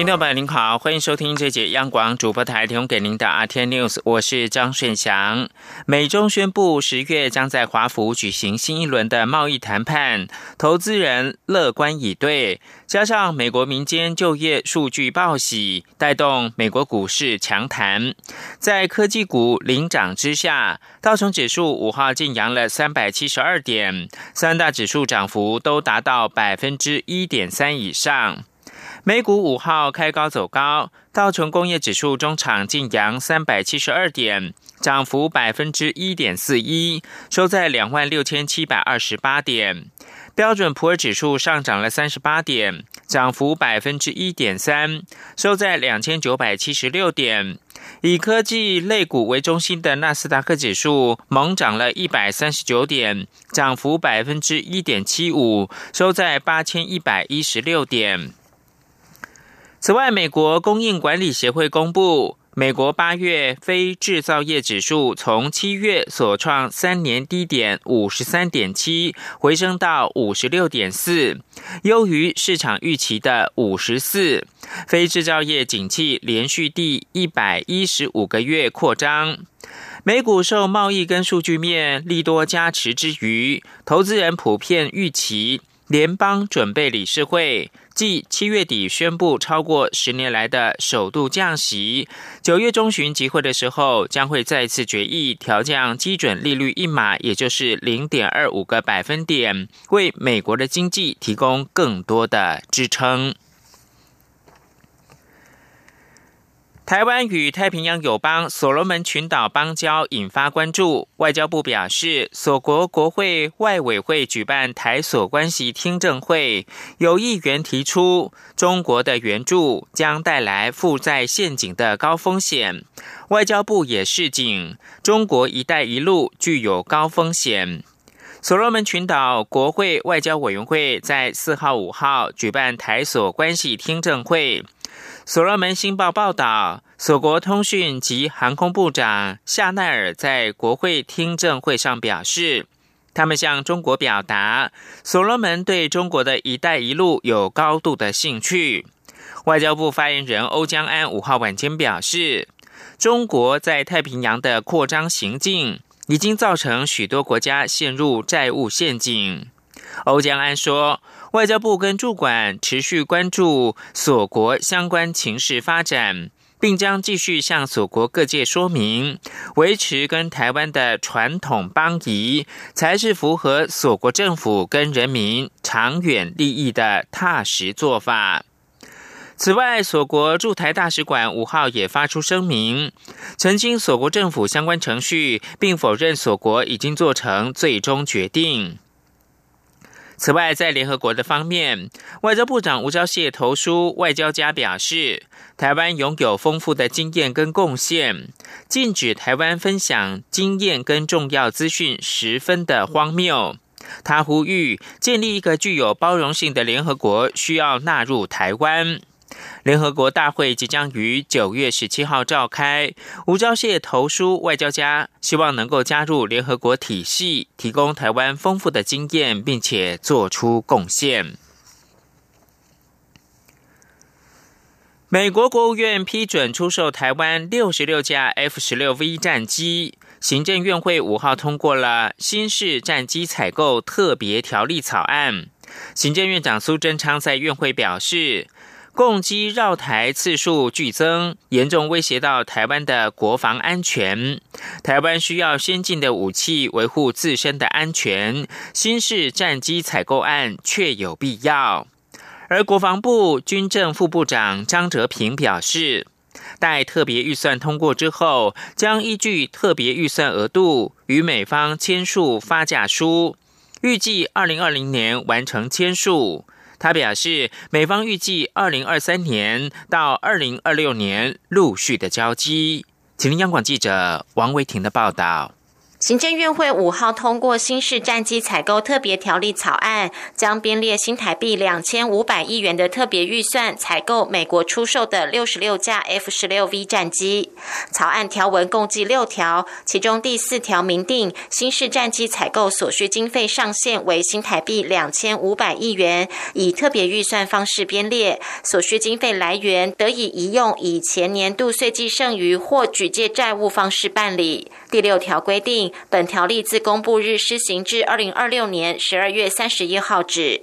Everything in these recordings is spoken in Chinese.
听众朋友您好，欢迎收听这节央广主播台提供给您的 RTI News，我是张顺祥。美中宣布十月将在华府举行新一轮的贸易谈判，投资人乐观以对。加上美国民间就业数据报喜，带动美国股市强弹。在科技股领涨之下，道琼指数五号净扬了三百七十二点，三大指数涨幅都达到百分之一点三以上。美股五号开高走高，道琼工业指数中场净扬三百七十二点，涨幅百分之一点四一，收在两万六千七百二十八点。标准普尔指数上涨了三十八点，涨幅百分之一点三，收在两千九百七十六点。以科技类股为中心的纳斯达克指数猛涨了一百三十九点，涨幅百分之一点七五，收在八千一百一十六点。此外，美国供应管理协会公布。美国八月非制造业指数从七月所创三年低点五十三点七回升到五十六点四，优于市场预期的五十四。非制造业景气连续第一百一十五个月扩张。美股受贸易跟数据面利多加持之余，投资人普遍预期。联邦准备理事会继七月底宣布超过十年来的首度降息，九月中旬集会的时候将会再次决议调降基准利率一码，也就是零点二五个百分点，为美国的经济提供更多的支撑。台湾与太平洋友邦所罗门群岛邦交引发关注。外交部表示，所国国会外委会举办台所关系听证会，有议员提出，中国的援助将带来负债陷阱的高风险。外交部也示警，中国“一带一路”具有高风险。所罗门群岛国会外交委员会在四号、五号举办台所关系听证会。所罗门星报报道，所国通讯及航空部长夏奈尔在国会听证会上表示，他们向中国表达，所罗门对中国的一带一路有高度的兴趣。外交部发言人欧江安五号晚间表示，中国在太平洋的扩张行径已经造成许多国家陷入债务陷阱。欧江安说。外交部跟驻管持续关注所国相关情势发展，并将继续向所国各界说明，维持跟台湾的传统邦谊，才是符合所国政府跟人民长远利益的踏实做法。此外，所国驻台大使馆五号也发出声明，澄清所国政府相关程序，并否认所国已经做成最终决定。此外，在联合国的方面，外交部长吴钊燮投书外交家表示，台湾拥有丰富的经验跟贡献，禁止台湾分享经验跟重要资讯十分的荒谬。他呼吁建立一个具有包容性的联合国，需要纳入台湾。联合国大会即将于九月十七号召开，吴钊燮投书外交家，希望能够加入联合国体系，提供台湾丰富的经验，并且做出贡献。美国国务院批准出售台湾六十六架 F 十六 V 战机，行政院会五号通过了新式战机采购特别条例草案。行政院长苏贞昌在院会表示。共机绕台次数剧增，严重威胁到台湾的国防安全。台湾需要先进的武器维护自身的安全，新式战机采购案确有必要。而国防部军政副部长张哲平表示，待特别预算通过之后，将依据特别预算额度与美方签署发价书，预计二零二零年完成签署。他表示，美方预计二零二三年到二零二六年陆续的交机。请听央广记者王维婷的报道。行政院会五号通过新式战机采购特别条例草案，将编列新台币两千五百亿元的特别预算，采购美国出售的六十六架 F 十六 V 战机。草案条文共计六条，其中第四条明定，新式战机采购所需经费上限为新台币两千五百亿元，以特别预算方式编列，所需经费来源得以移用以前年度税计剩余或举借债务方式办理。第六条规定。本条例自公布日施行至二零二六年十二月三十一号止。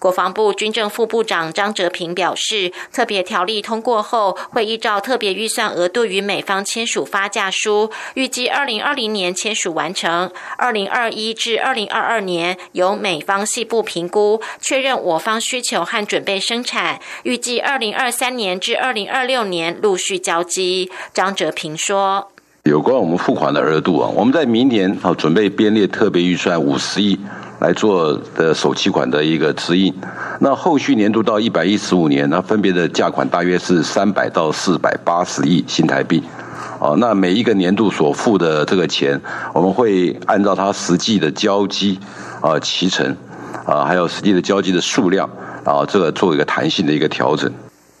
国防部军政副部长张哲平表示，特别条例通过后，会依照特别预算额度与美方签署发价书，预计二零二零年签署完成，二零二一至二零二二年由美方细部评估，确认我方需求和准备生产，预计二零二三年至二零二六年陆续交机。张哲平说。有关我们付款的额度啊，我们在明年啊准备编列特别预算五十亿来做的首期款的一个指引。那后续年度到一百一十五年，那分别的价款大约是三百到四百八十亿新台币。哦，那每一个年度所付的这个钱，我们会按照它实际的交机啊期程啊，还有实际的交机的数量啊，这个做一个弹性的一个调整。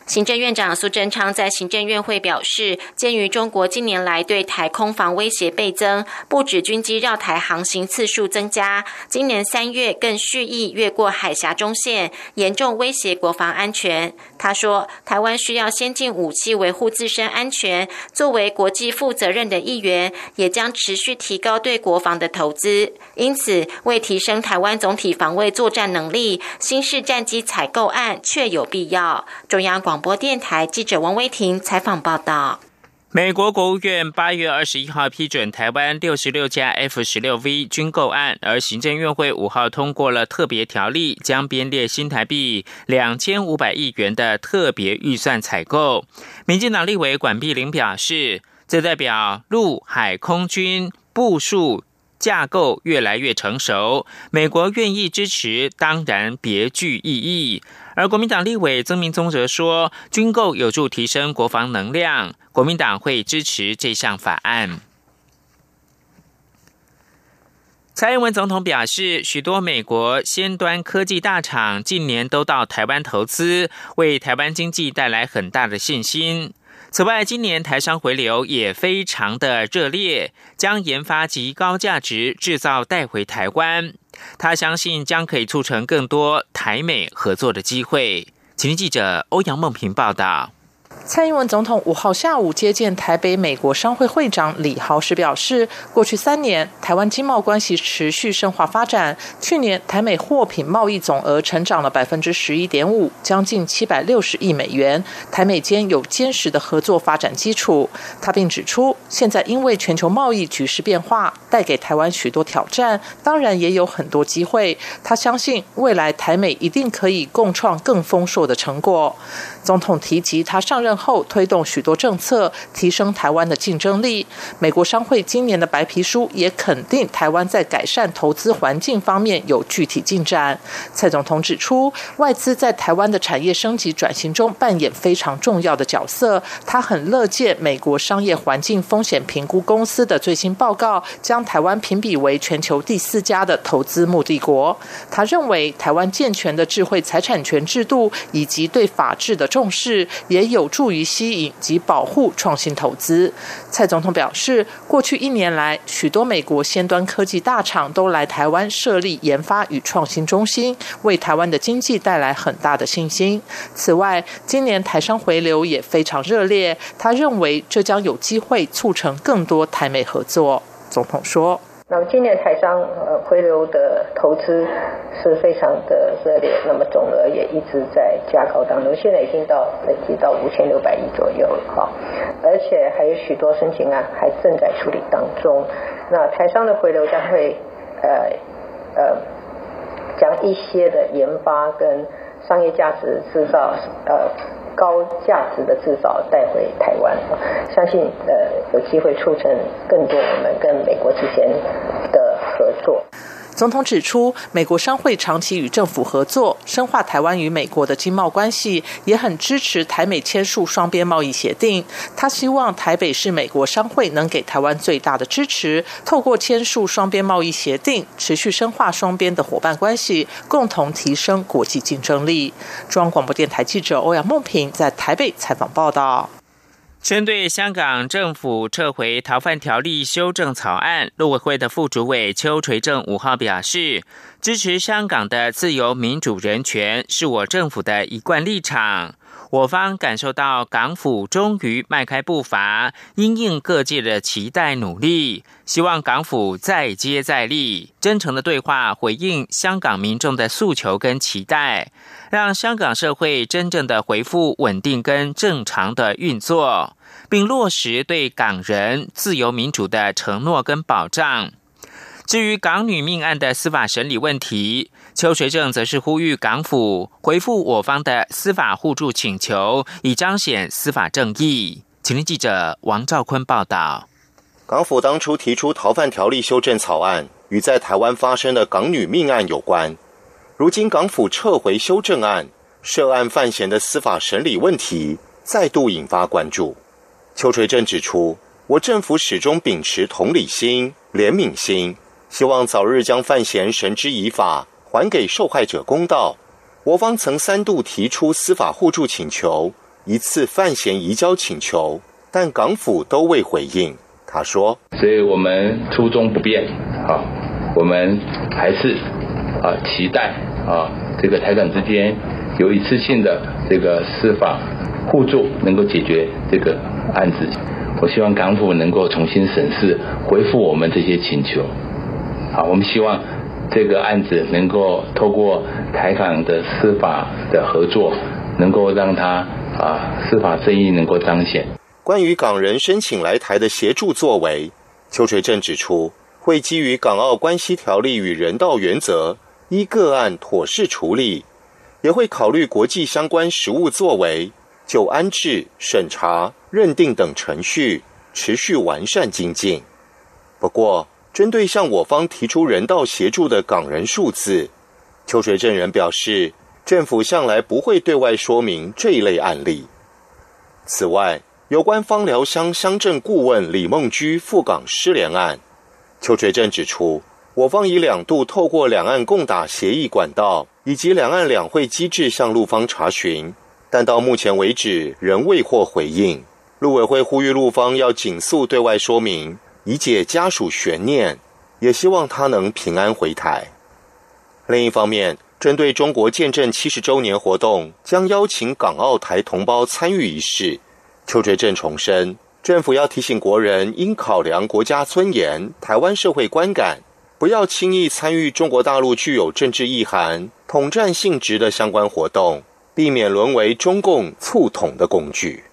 行政院长苏贞昌在行政院会表示，鉴于中国近年来对台空防威胁倍增，不止军机绕台航行次数增加，今年三月更蓄意越过海峡中线，严重威胁国防安全。他说，台湾需要先进武器维护自身安全，作为国际负责任的一员，也将持续提高对国防的投资。因此，为提升台湾总体防卫作战能力，新式战机采购案确有必要。中央广。广播电台记者王威婷采访报道：美国国务院八月二十一号批准台湾六十六架 F 十六 V 军购案，而行政院会五号通过了特别条例，将编列新台币两千五百亿元的特别预算采购。民进党立委管碧玲表示，这代表陆海空军部署架构越来越成熟，美国愿意支持，当然别具意义。而国民党立委曾明宗则说，军购有助提升国防能量，国民党会支持这项法案。蔡英文总统表示，许多美国先端科技大厂近年都到台湾投资，为台湾经济带来很大的信心。此外，今年台商回流也非常的热烈，将研发及高价值制造带回台湾。他相信将可以促成更多台美合作的机会。请听记者欧阳梦平报道。蔡英文总统五号下午接见台北美国商会会长李豪时表示，过去三年台湾经贸关系持续深化发展，去年台美货品贸易总额成长了百分之十一点五，将近七百六十亿美元，台美间有坚实的合作发展基础。他并指出，现在因为全球贸易局势变化，带给台湾许多挑战，当然也有很多机会。他相信未来台美一定可以共创更丰硕的成果。总统提及他上任。后推动许多政策，提升台湾的竞争力。美国商会今年的白皮书也肯定台湾在改善投资环境方面有具体进展。蔡总统指出，外资在台湾的产业升级转型中扮演非常重要的角色。他很乐见美国商业环境风险评估公司的最新报告，将台湾评比为全球第四家的投资目的国。他认为，台湾健全的智慧财产权制度以及对法治的重视，也有助。于吸引及保护创新投资，蔡总统表示，过去一年来，许多美国先端科技大厂都来台湾设立研发与创新中心，为台湾的经济带来很大的信心。此外，今年台商回流也非常热烈，他认为这将有机会促成更多台美合作。总统说。那么今年台商呃回流的投资是非常的热烈，那么总额也一直在加高当中，现在已经到累计到五千六百亿左右了哈，而且还有许多申请案还正在处理当中。那台商的回流将会呃呃将一些的研发跟商业价值制造呃。高价值的制造带回台湾，相信呃有机会促成更多我们跟美国之间的合作。总统指出，美国商会长期与政府合作，深化台湾与美国的经贸关系，也很支持台美签署双边贸易协定。他希望台北市美国商会能给台湾最大的支持，透过签署双边贸易协定，持续深化双边的伙伴关系，共同提升国际竞争力。中央广播电台记者欧阳梦平在台北采访报道。针对香港政府撤回逃犯条例修正草案，陆委会的副主委邱垂正五号表示，支持香港的自由民主人权是我政府的一贯立场。我方感受到港府终于迈开步伐，因应各界的期待努力，希望港府再接再厉，真诚的对话回应香港民众的诉求跟期待，让香港社会真正的恢复稳定跟正常的运作，并落实对港人自由民主的承诺跟保障。至于港女命案的司法审理问题，邱学正则是呼吁港府回复我方的司法互助请求，以彰显司法正义。请听记者王兆坤报道。港府当初提出逃犯条例修正草案，与在台湾发生的港女命案有关。如今港府撤回修正案，涉案犯嫌的司法审理问题再度引发关注。邱垂正指出，我政府始终秉持同理心、怜悯心。希望早日将范闲绳之以法，还给受害者公道。我方曾三度提出司法互助请求，一次范闲移交请求，但港府都未回应。他说：“所以我们初衷不变，啊，我们还是啊期待啊这个台港之间有一次性的这个司法互助，能够解决这个案子。我希望港府能够重新审视，回复我们这些请求。”好，我们希望这个案子能够透过台港的司法的合作，能够让他啊司法正义能够彰显。关于港人申请来台的协助作为，邱垂正指出，会基于港澳关系条例与人道原则，依个案妥善处理，也会考虑国际相关实务作为，就安置、审查、认定等程序持续完善精进。不过。针对向我方提出人道协助的港人数字，邱垂正人表示，政府向来不会对外说明这一类案例。此外，有关芳寮乡乡镇顾问李梦居赴港失联案，邱垂正指出，我方已两度透过两岸共打协议管道以及两岸两会机制向陆方查询，但到目前为止仍未获回应。陆委会呼吁陆方要紧速对外说明。以解家属悬念，也希望他能平安回台。另一方面，针对中国建政七十周年活动将邀请港澳台同胞参与仪式，邱垂正重申，政府要提醒国人应考量国家尊严、台湾社会观感，不要轻易参与中国大陆具有政治意涵、统战性质的相关活动，避免沦为中共促统的工具。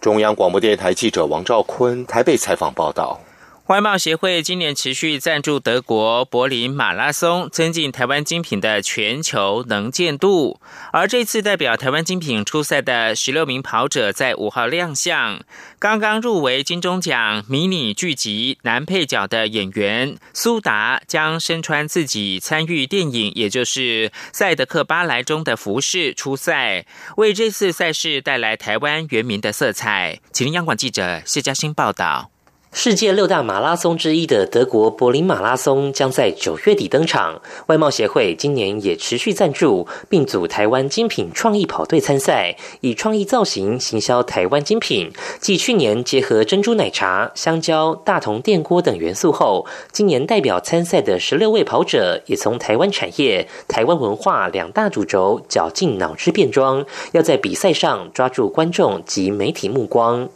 中央广播电台记者王兆坤台北采访报道。外贸协会今年持续赞助德国柏林马拉松，增进台湾精品的全球能见度。而这次代表台湾精品出赛的十六名跑者在五号亮相。刚刚入围金钟奖迷你剧集男配角的演员苏达，将身穿自己参与电影，也就是《赛德克巴莱》中的服饰出赛，为这次赛事带来台湾原名的色彩。请听央广记者谢嘉欣报道。世界六大马拉松之一的德国柏林马拉松将在九月底登场。外贸协会今年也持续赞助，并组台湾精品创意跑队参赛，以创意造型行销台湾精品。继去年结合珍珠奶茶、香蕉、大同电锅等元素后，今年代表参赛的十六位跑者也从台湾产业、台湾文化两大主轴绞尽脑汁变装，要在比赛上抓住观众及媒体目光。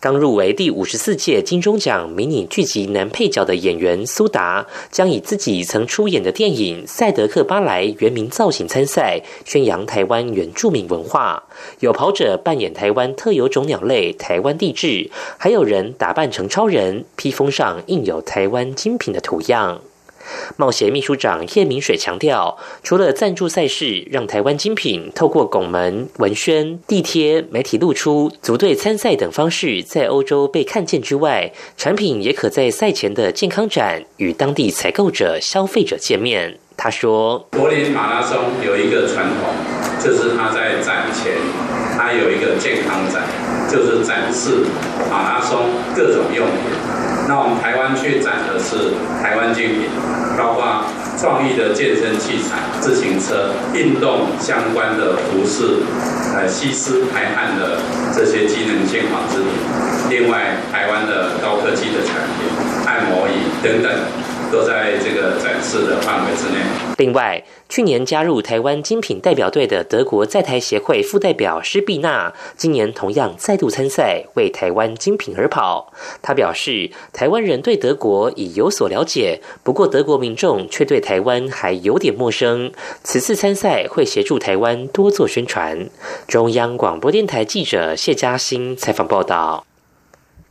刚入围第五十四届金钟奖迷你剧集男配角的演员苏达，将以自己曾出演的电影《赛德克巴莱》原名造型参赛，宣扬台湾原住民文化。有跑者扮演台湾特有种鸟类台湾地质，还有人打扮成超人，披风上印有台湾精品的图样。贸协秘书长叶明水强调，除了赞助赛事，让台湾精品透过拱门、文宣、地贴、媒体露出、组队参赛等方式，在欧洲被看见之外，产品也可在赛前的健康展与当地采购者、消费者见面。他说：“柏林马拉松有一个传统，就是他在展前，他有一个健康展，就是展示马拉松各种用品。那我们台湾去展的是台湾精品，包括创意的健身器材、自行车、运动相关的服饰，呃，吸湿排汗的这些机能健康之品。另外，台湾的高科技的产品，按摩椅等等。”都在这个展示的范围之内。另外，去年加入台湾精品代表队的德国在台协会副代表施碧娜，今年同样再度参赛，为台湾精品而跑。他表示，台湾人对德国已有所了解，不过德国民众却对台湾还有点陌生。此次参赛会协助台湾多做宣传。中央广播电台记者谢嘉欣采访报道。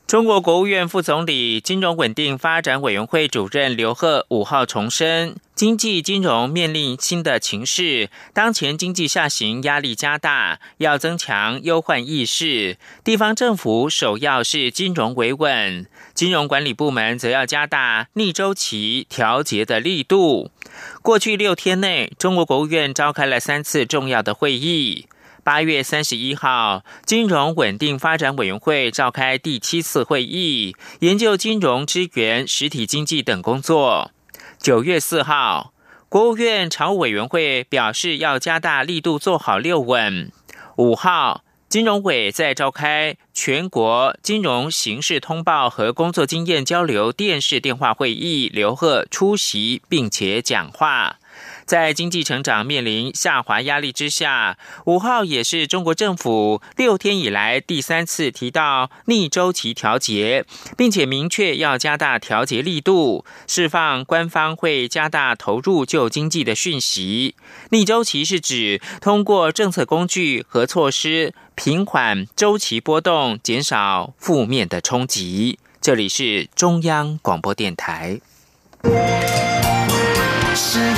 中国国务院副总理、金融稳定发展委员会主任刘鹤五号重申，经济金融面临新的情势，当前经济下行压力加大，要增强忧患意识。地方政府首要是金融维稳，金融管理部门则要加大逆周期调节的力度。过去六天内，中国国务院召开了三次重要的会议。八月三十一号，金融稳定发展委员会召开第七次会议，研究金融支援实体经济等工作。九月四号，国务院常务委员会表示要加大力度做好六稳。五号，金融委在召开全国金融形势通报和工作经验交流电视电话会议，刘鹤出席并且讲话。在经济成长面临下滑压力之下，五号也是中国政府六天以来第三次提到逆周期调节，并且明确要加大调节力度，释放官方会加大投入救经济的讯息。逆周期是指通过政策工具和措施平缓周期波动，减少负面的冲击。这里是中央广播电台。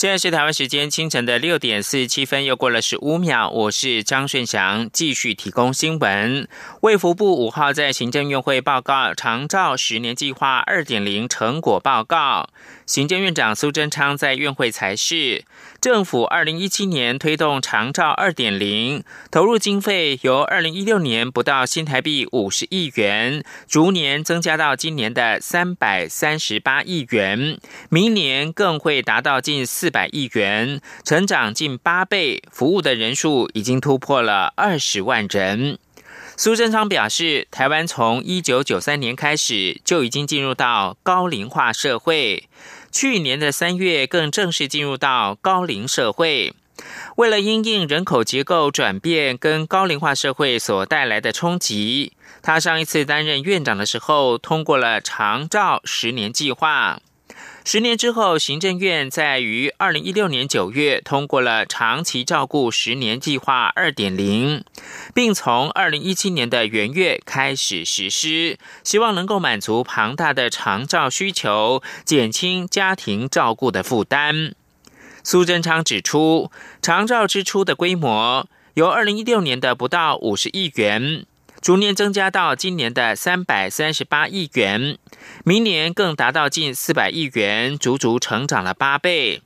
现在是台湾时间清晨的六点四十七分，又过了十五秒。我是张顺祥，继续提供新闻。卫福部五号在行政院会报告长照十年计划二点零成果报告。行政院长苏贞昌在院会才是，政府二零一七年推动长照二点零，投入经费由二零一六年不到新台币五十亿元，逐年增加到今年的三百三十八亿元，明年更会达到近四百亿元，成长近八倍，服务的人数已经突破了二十万人。苏贞昌表示，台湾从一九九三年开始就已经进入到高龄化社会。去年的三月，更正式进入到高龄社会。为了因应人口结构转变跟高龄化社会所带来的冲击，他上一次担任院长的时候，通过了长照十年计划。十年之后，行政院在于二零一六年九月通过了长期照顾十年计划二点零，并从二零一七年的元月开始实施，希望能够满足庞大的长照需求，减轻家庭照顾的负担。苏贞昌指出，长照支出的规模由二零一六年的不到五十亿元。逐年增加到今年的三百三十八亿元，明年更达到近四百亿元，足足成长了八倍。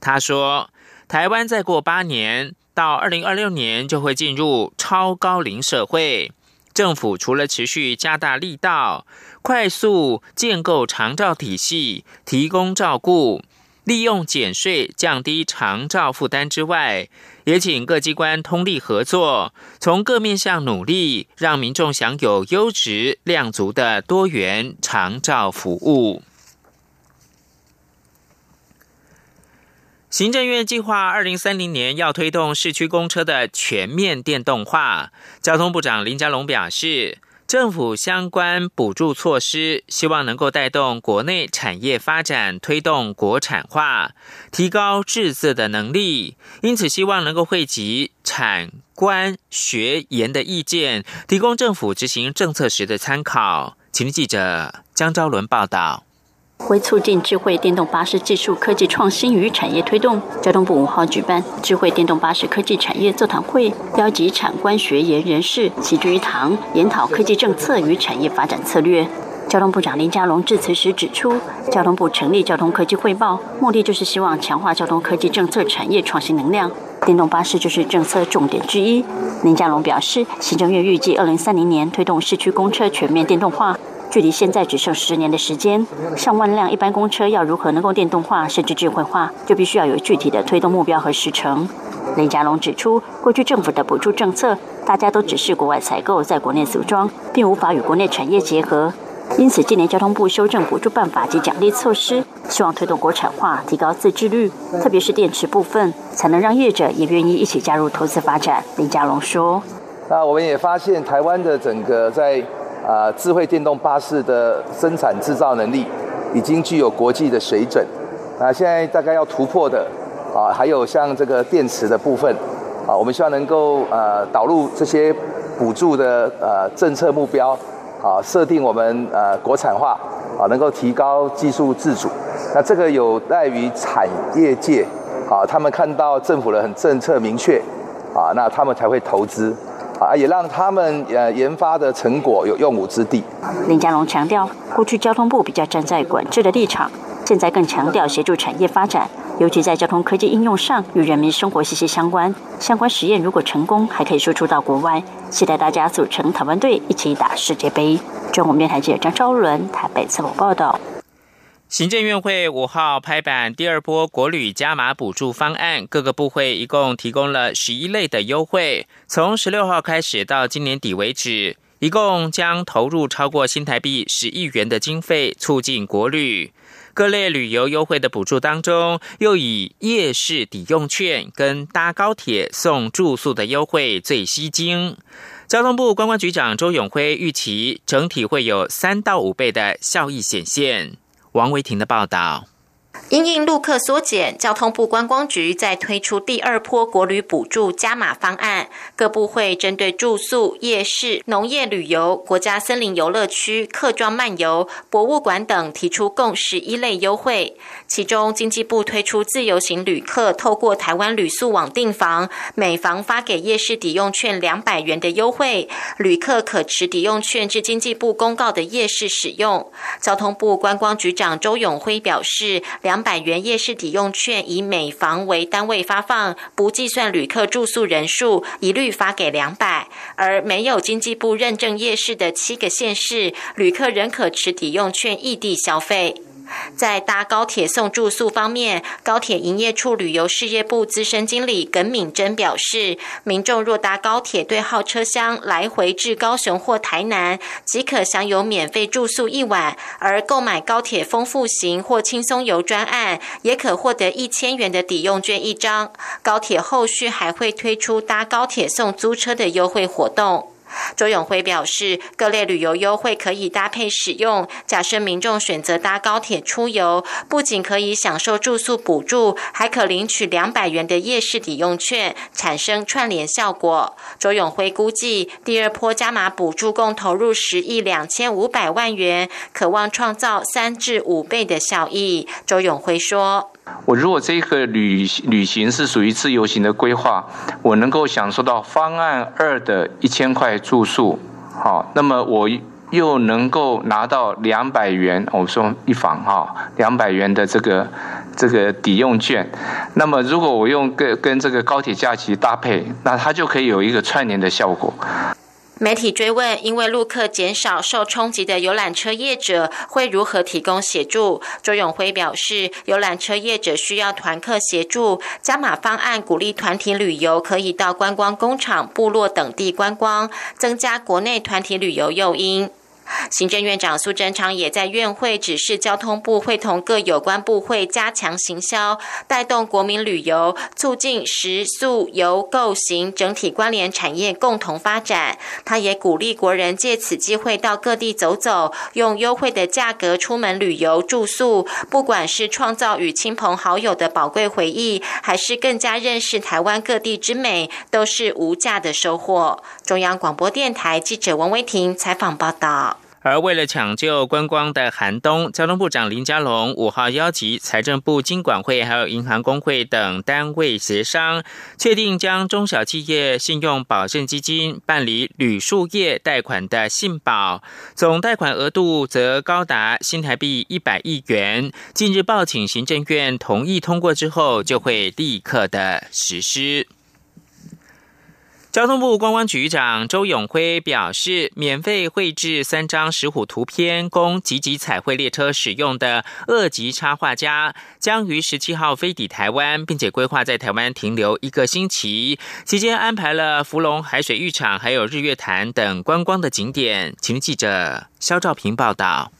他说，台湾再过八年到二零二六年就会进入超高龄社会，政府除了持续加大力道，快速建构长照体系，提供照顾。利用减税降低长照负担之外，也请各机关通力合作，从各面向努力，让民众享有优质量足的多元长照服务。行政院计划二零三零年要推动市区公车的全面电动化，交通部长林佳龙表示。政府相关补助措施，希望能够带动国内产业发展，推动国产化，提高制作的能力。因此，希望能够汇集产官学研的意见，提供政府执行政策时的参考。请记者江昭伦报道。为促进智慧电动巴士技术科技创新与产业推动，交通部五号举办智慧电动巴士科技产业座谈会，邀集产官学研人士齐聚一堂，研讨科技政策与产业发展策略。交通部长林佳龙致辞时指出，交通部成立交通科技汇报，目的就是希望强化交通科技政策产业创新能量，电动巴士就是政策重点之一。林佳龙表示，行政院预计二零三零年推动市区公车全面电动化。距离现在只剩十年的时间，上万辆一般公车要如何能够电动化甚至智慧化，就必须要有具体的推动目标和时程。雷家龙指出，过去政府的补助政策，大家都只是国外采购，在国内组装，并无法与国内产业结合。因此，今年交通部修正补助办法及奖励措施，希望推动国产化，提高自制率，特别是电池部分，才能让业者也愿意一起加入投资发展。林家龙说：“那我们也发现，台湾的整个在。”啊，智慧电动巴士的生产制造能力已经具有国际的水准。啊，现在大概要突破的啊，还有像这个电池的部分啊，我们希望能够呃导入这些补助的呃政策目标啊，设定我们呃国产化啊，能够提高技术自主。那这个有待于产业界啊，他们看到政府的很政策明确啊，那他们才会投资。啊，也让他们呃研发的成果有用武之地。林佳龙强调，过去交通部比较站在管制的立场，现在更强调协助产业发展，尤其在交通科技应用上与人民生活息息相关。相关实验如果成功，还可以输出到国外。期待大家组成台湾队，一起打世界杯。中国电台记者张昭伦台北采访报道。行政院会五号拍板第二波国旅加码补助方案，各个部会一共提供了十一类的优惠，从十六号开始到今年底为止，一共将投入超过新台币十亿元的经费，促进国旅各类旅游优惠的补助当中，又以夜市抵用券跟搭高铁送住宿的优惠最吸睛。交通部观光局长周永辉预期，整体会有三到五倍的效益显现。王维婷的报道。因应陆客缩减，交通部观光局在推出第二波国旅补助加码方案，各部会针对住宿、夜市、农业旅游、国家森林游乐区、客庄漫游、博物馆等提出共十一类优惠。其中，经济部推出自由行旅客透过台湾旅宿网订房，每房发给夜市抵用券两百元的优惠，旅客可持抵用券至经济部公告的夜市使用。交通部观光局长周永辉表示。两百元夜市抵用券以每房为单位发放，不计算旅客住宿人数，一律发给两百。而没有经济部认证夜市的七个县市，旅客仍可持抵用券异地消费。在搭高铁送住宿方面，高铁营业处旅游事业部资深经理耿敏珍表示，民众若搭高铁对号车厢来回至高雄或台南，即可享有免费住宿一晚；而购买高铁丰富行或轻松游专案，也可获得一千元的抵用券一张。高铁后续还会推出搭高铁送租车的优惠活动。周永辉表示，各类旅游优惠可以搭配使用。假设民众选择搭高铁出游，不仅可以享受住宿补助，还可领取两百元的夜市抵用券，产生串联效果。周永辉估计，第二波加码补助共投入十亿两千五百万元，渴望创造三至五倍的效益。周永辉说。我如果这个旅旅行是属于自由行的规划，我能够享受到方案二的一千块住宿，好，那么我又能够拿到两百元，我说一房哈，两百元的这个这个抵用券，那么如果我用跟跟这个高铁假期搭配，那它就可以有一个串联的效果。媒体追问，因为陆客减少，受冲击的游览车业者会如何提供协助？周永辉表示，游览车业者需要团客协助，加码方案鼓励团体旅游，可以到观光工厂、部落等地观光，增加国内团体旅游诱因。行政院长苏贞昌也在院会指示交通部会同各有关部会加强行销，带动国民旅游，促进食宿游购行整体关联产业共同发展。他也鼓励国人借此机会到各地走走，用优惠的价格出门旅游住宿，不管是创造与亲朋好友的宝贵回忆，还是更加认识台湾各地之美，都是无价的收获。中央广播电台记者王威婷采访报道。而为了抢救观光的寒冬，交通部长林佳龙五号邀集财政部、经管会还有银行工会等单位协商，确定将中小企业信用保证基金办理铝树业贷款的信保，总贷款额度则高达新台币一百亿元。近日报请行政院同意通过之后，就会立刻的实施。交通部观光局长周永辉表示，免费绘制三张石虎图片供集集彩绘列车使用的二级插画家，将于十七号飞抵台湾，并且规划在台湾停留一个星期，期间安排了福隆海水浴场、还有日月潭等观光的景点。请记者肖兆平报道。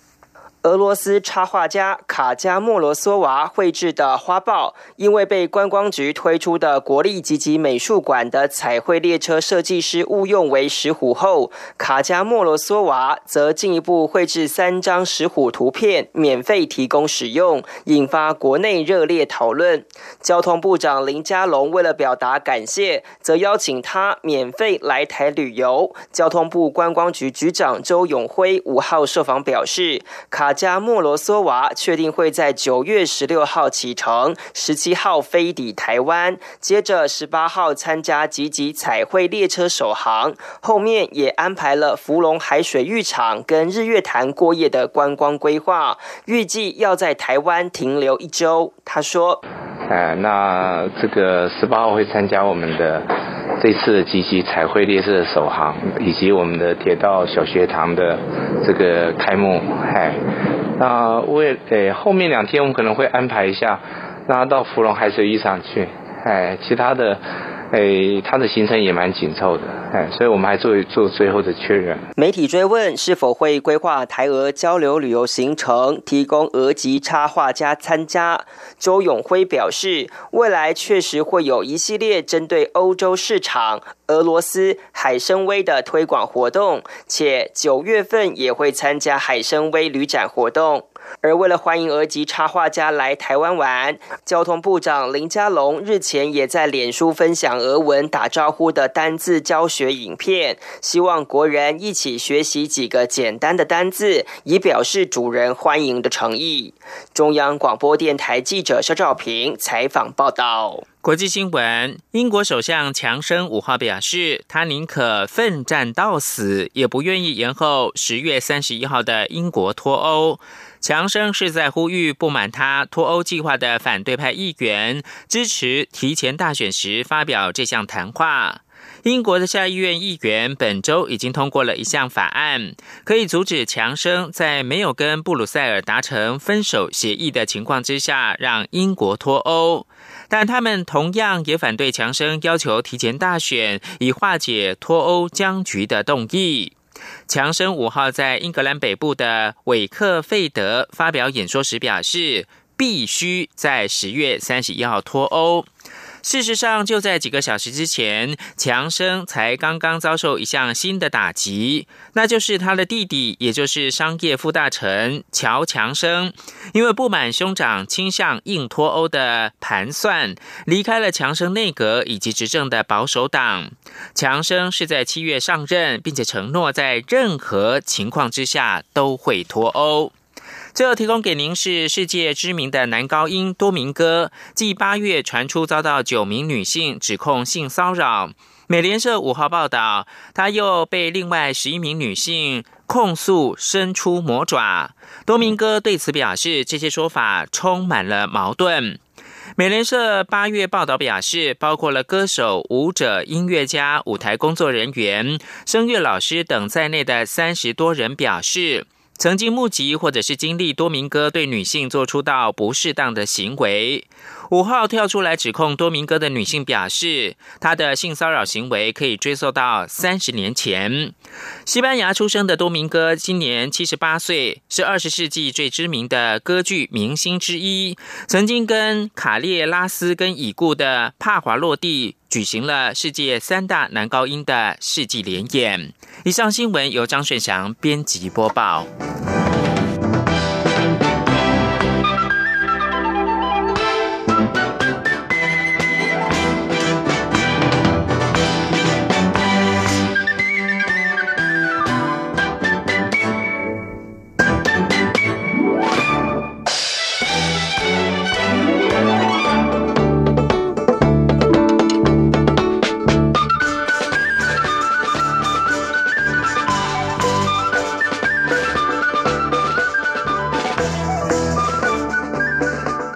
俄罗斯插画家卡加莫罗索娃绘制的花豹，因为被观光局推出的国立吉吉美术馆的彩绘列车设计师误用为石虎后，卡加莫罗索娃则进一步绘制三张石虎图片，免费提供使用，引发国内热烈讨论。交通部长林佳龙为了表达感谢，则邀请他免费来台旅游。交通部观光局局长周永辉五号受访表示，卡。加莫罗索娃确定会在九月十六号启程，十七号飞抵台湾，接着十八号参加吉吉彩绘列车首航，后面也安排了福隆海水浴场跟日月潭过夜的观光规划，预计要在台湾停留一周。他说：“哎，那这个十八号会参加我们的。”这次吉吉彩绘列车的首航，以及我们的铁道小学堂的这个开幕，唉，那为诶后面两天我们可能会安排一下，让他到芙蓉海水浴场去，哎，其他的。诶，他的行程也蛮紧凑的，哎，所以我们还做做最后的确认。媒体追问是否会规划台俄交流旅游行程，提供俄籍插画家参加，周永辉表示，未来确实会有一系列针对欧洲市场、俄罗斯海参崴的推广活动，且九月份也会参加海参崴旅展活动。而为了欢迎俄籍插画家来台湾玩，交通部长林佳龙日前也在脸书分享俄文打招呼的单字教学影片，希望国人一起学习几个简单的单字，以表示主人欢迎的诚意。中央广播电台记者肖兆平采访报道。国际新闻：英国首相强生五号表示，他宁可奋战到死，也不愿意延后十月三十一号的英国脱欧。强生是在呼吁不满他脱欧计划的反对派议员支持提前大选时发表这项谈话。英国的下议院议员本周已经通过了一项法案，可以阻止强生在没有跟布鲁塞尔达成分手协议的情况之下让英国脱欧。但他们同样也反对强生要求提前大选以化解脱欧僵局的动议。强生五号在英格兰北部的韦克费德发表演说时表示，必须在十月三十一号脱欧。事实上，就在几个小时之前，强生才刚刚遭受一项新的打击，那就是他的弟弟，也就是商业副大臣乔强生，因为不满兄长倾向硬脱欧的盘算，离开了强生内阁以及执政的保守党。强生是在七月上任，并且承诺在任何情况之下都会脱欧。最后提供给您是世界知名的男高音多明哥，继八月传出遭到九名女性指控性骚扰，美联社五号报道，他又被另外十一名女性控诉伸出魔爪。多明哥对此表示，这些说法充满了矛盾。美联社八月报道表示，包括了歌手、舞者、音乐家、舞台工作人员、声乐老师等在内的三十多人表示。曾经目击或者是经历多明哥对女性做出到不适当的行为。五号跳出来指控多明哥的女性表示，他的性骚扰行为可以追溯到三十年前。西班牙出生的多明哥今年七十八岁，是二十世纪最知名的歌剧明星之一，曾经跟卡列拉斯跟已故的帕华洛蒂举行了世界三大男高音的世纪联演。以上新闻由张顺祥编辑播报。